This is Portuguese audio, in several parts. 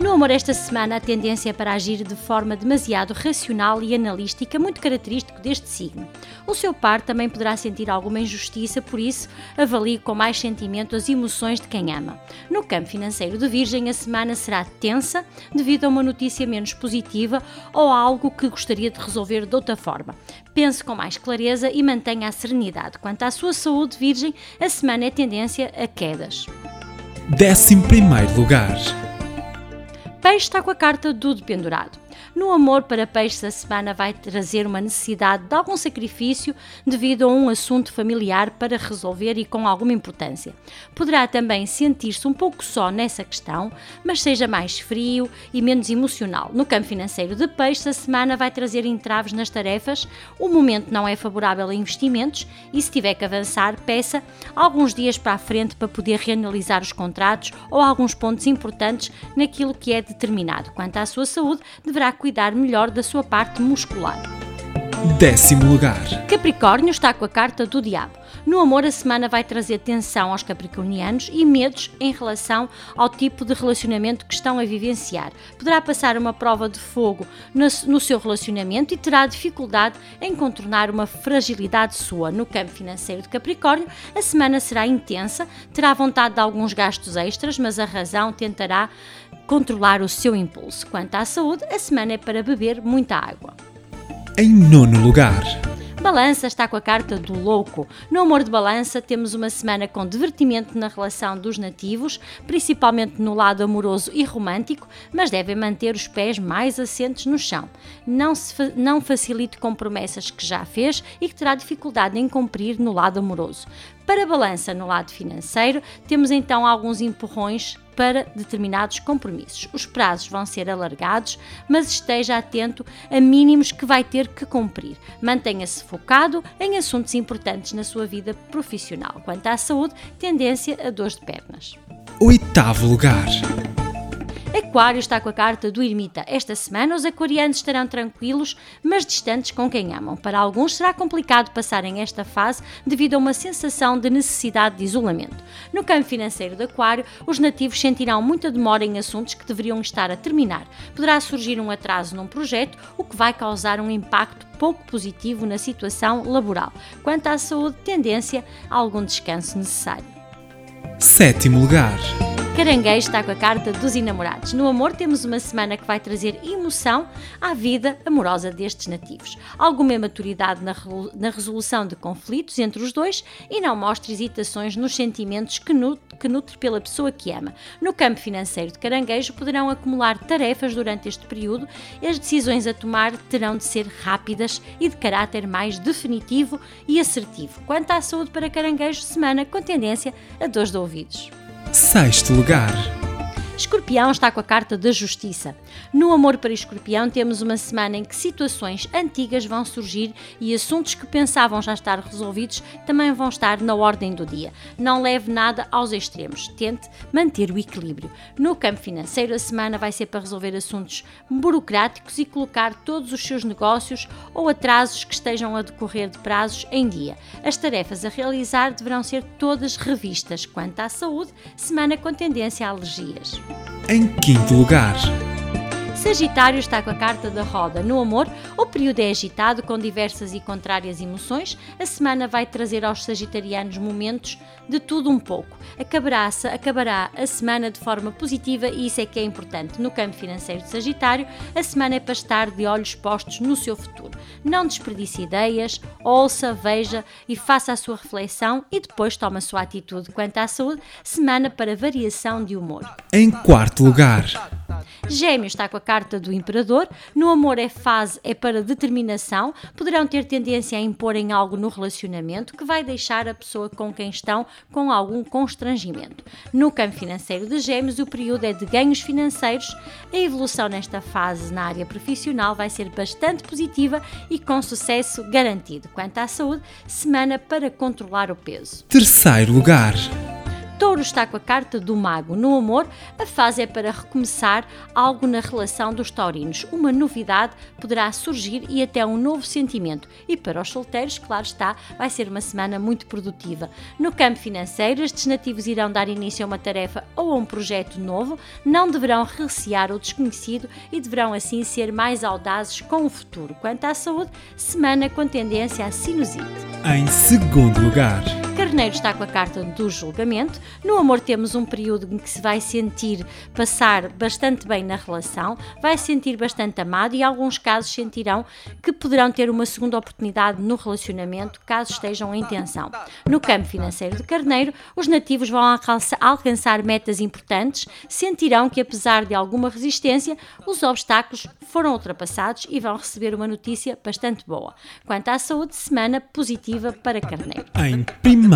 No amor esta semana, a tendência é para agir de forma demasiado racional e analística, muito característico deste signo. O seu par também poderá sentir alguma injustiça, por isso, avalie com mais sentimento as emoções de quem ama. No campo financeiro de Virgem, a semana será tensa devido a uma notícia menos positiva ou a algo que gostaria de resolver de outra forma. Pense com mais clareza e mantenha a serenidade. Quanto à sua saúde, Virgem, a semana é tendência a quedas. 11 primeiro lugar. Peixe está com a carta do dependurado. No amor para peixes, a semana vai trazer uma necessidade de algum sacrifício devido a um assunto familiar para resolver e com alguma importância. Poderá também sentir-se um pouco só nessa questão, mas seja mais frio e menos emocional. No campo financeiro de peixes, a semana vai trazer entraves nas tarefas, o momento não é favorável a investimentos e, se tiver que avançar, peça alguns dias para a frente para poder reanalisar os contratos ou alguns pontos importantes naquilo que é determinado. Quanto à sua saúde, deverá cuidar melhor da sua parte muscular. Décimo lugar. Capricórnio está com a carta do diabo. No amor, a semana vai trazer tensão aos capricornianos e medos em relação ao tipo de relacionamento que estão a vivenciar. Poderá passar uma prova de fogo no, seu relacionamento e terá dificuldade em contornar uma fragilidade sua. No campo financeiro de Capricórnio, a semana será intensa, terá vontade de alguns gastos extras, mas a razão tentará controlar o seu impulso. Quanto à saúde, a semana é para beber muita água. Em nono lugar. Balança está com a carta do louco. No amor de balança, temos uma semana com divertimento na relação dos nativos, principalmente no lado amoroso e romântico, mas devem manter os pés mais assentes no chão. Não, se, não facilite com promessas que já fez e que terá dificuldade em cumprir no lado amoroso. Para balança no lado financeiro, temos então alguns empurrões para determinados compromissos. Os prazos vão ser alargados, mas esteja atento a mínimos que vai ter que cumprir. Mantenha-se focado em assuntos importantes na sua vida profissional. Quanto à saúde, tendência a dores de pernas. Oitavo lugar. Aquário está com a carta do ermita. Esta semana os aquarianos estarão tranquilos, mas distantes com quem amam. Para alguns será complicado passarem esta fase devido a uma sensação de necessidade de isolamento. No campo financeiro de Aquário, os nativos sentirão muita demora em assuntos que deveriam estar a terminar. Poderá surgir um atraso num projeto, o que vai causar um impacto pouco positivo na situação laboral. Quanto à saúde, tendência a algum descanso necessário. Sétimo lugar. Caranguejo está com a carta dos enamorados. No amor, temos uma semana que vai trazer emoção à vida amorosa destes nativos. Alguma maturidade na, resolução de conflitos entre os dois e não mostre hesitações nos sentimentos que, que nutre pela pessoa que ama. No campo financeiro de caranguejo, poderão acumular tarefas durante este período e as decisões a tomar terão de ser rápidas e de caráter mais definitivo e assertivo. Quanto à saúde para caranguejo, semana com tendência a dores de ouvidos. Sexto lugar. Escorpião está com a carta da justiça. No Amor para Escorpião, temos uma semana em que situações antigas vão surgir e assuntos que pensavam já estar resolvidos também vão estar na ordem do dia. Não leve nada aos extremos, tente manter o equilíbrio. No campo financeiro, a semana vai ser para resolver assuntos burocráticos e colocar todos os seus negócios ou atrasos que estejam a decorrer de prazos em dia. As tarefas a realizar deverão ser todas revistas. Quanto à saúde, semana com tendência a alergias. Em quinto lugar. Sagitário está com a carta da roda. No amor, o período é agitado com diversas e contrárias emoções. A semana vai trazer aos sagitarianos momentos de tudo um pouco. Acabará, acabará a semana de forma positiva e isso é que é importante. No campo financeiro de Sagitário, a semana é para estar de olhos postos no seu futuro. Não desperdice ideias, ouça, veja e faça a sua reflexão e depois toma a sua atitude quanto à saúde. Semana para variação de humor. Em quarto lugar. Gêmeos está com a carta do Imperador. No amor é fase, é para determinação. Poderão ter tendência a imporem algo no relacionamento que vai deixar a pessoa com quem estão com algum constrangimento. No campo financeiro de Gêmeos, o período é de ganhos financeiros. A evolução nesta fase na área profissional vai ser bastante positiva e com sucesso garantido. Quanto à saúde, semana para controlar o peso. Terceiro lugar. Touro está com a carta do mago. No amor, a fase é para recomeçar algo na relação dos taurinos. Uma novidade poderá surgir e até um novo sentimento. E para os solteiros, claro está, vai ser uma semana muito produtiva. No campo financeiro, estes nativos irão dar início a uma tarefa ou a um projeto novo, não deverão recear o desconhecido e deverão assim ser mais audazes com o futuro. Quanto à saúde, semana com tendência à sinusite. Em segundo lugar. Carneiro está com a carta do julgamento. No amor temos um período em que se vai sentir passar bastante bem na relação, vai sentir bastante amado e alguns casos sentirão que poderão ter uma segunda oportunidade no relacionamento caso estejam em tensão. No campo financeiro de Carneiro, os nativos vão alcançar metas importantes, sentirão que apesar de alguma resistência, os obstáculos foram ultrapassados e vão receber uma notícia bastante boa. Quanto à saúde, semana positiva para Carneiro. Em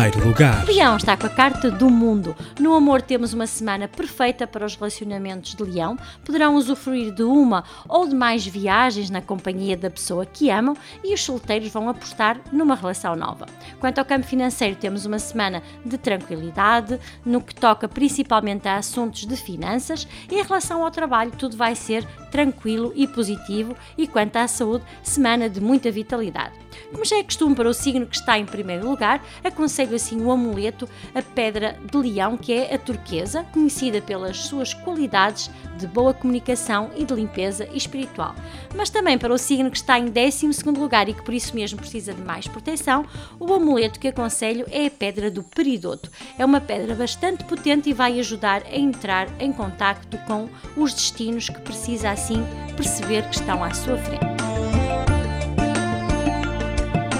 primeiro lugar. Leão está com a carta do mundo. No amor temos uma semana perfeita para os relacionamentos de Leão. Poderão usufruir de uma ou de mais viagens na companhia da pessoa que amam e os solteiros vão apostar numa relação nova. Quanto ao campo financeiro, temos uma semana de tranquilidade, no que toca principalmente a assuntos de finanças. E em relação ao trabalho, tudo vai ser tranquilo e positivo. E quanto à saúde, semana de muita vitalidade. Como já é costume para o signo que está em primeiro lugar, aconselho assim o amuleto, a pedra de leão, que é a turquesa, conhecida pelas suas qualidades de boa comunicação e de limpeza espiritual. Mas também para o signo que está em 12 lugar e que por isso mesmo precisa de mais proteção, o amuleto que aconselho é a pedra do peridoto. É uma pedra bastante potente e vai ajudar a entrar em contacto com os destinos que precisa assim perceber que estão à sua frente.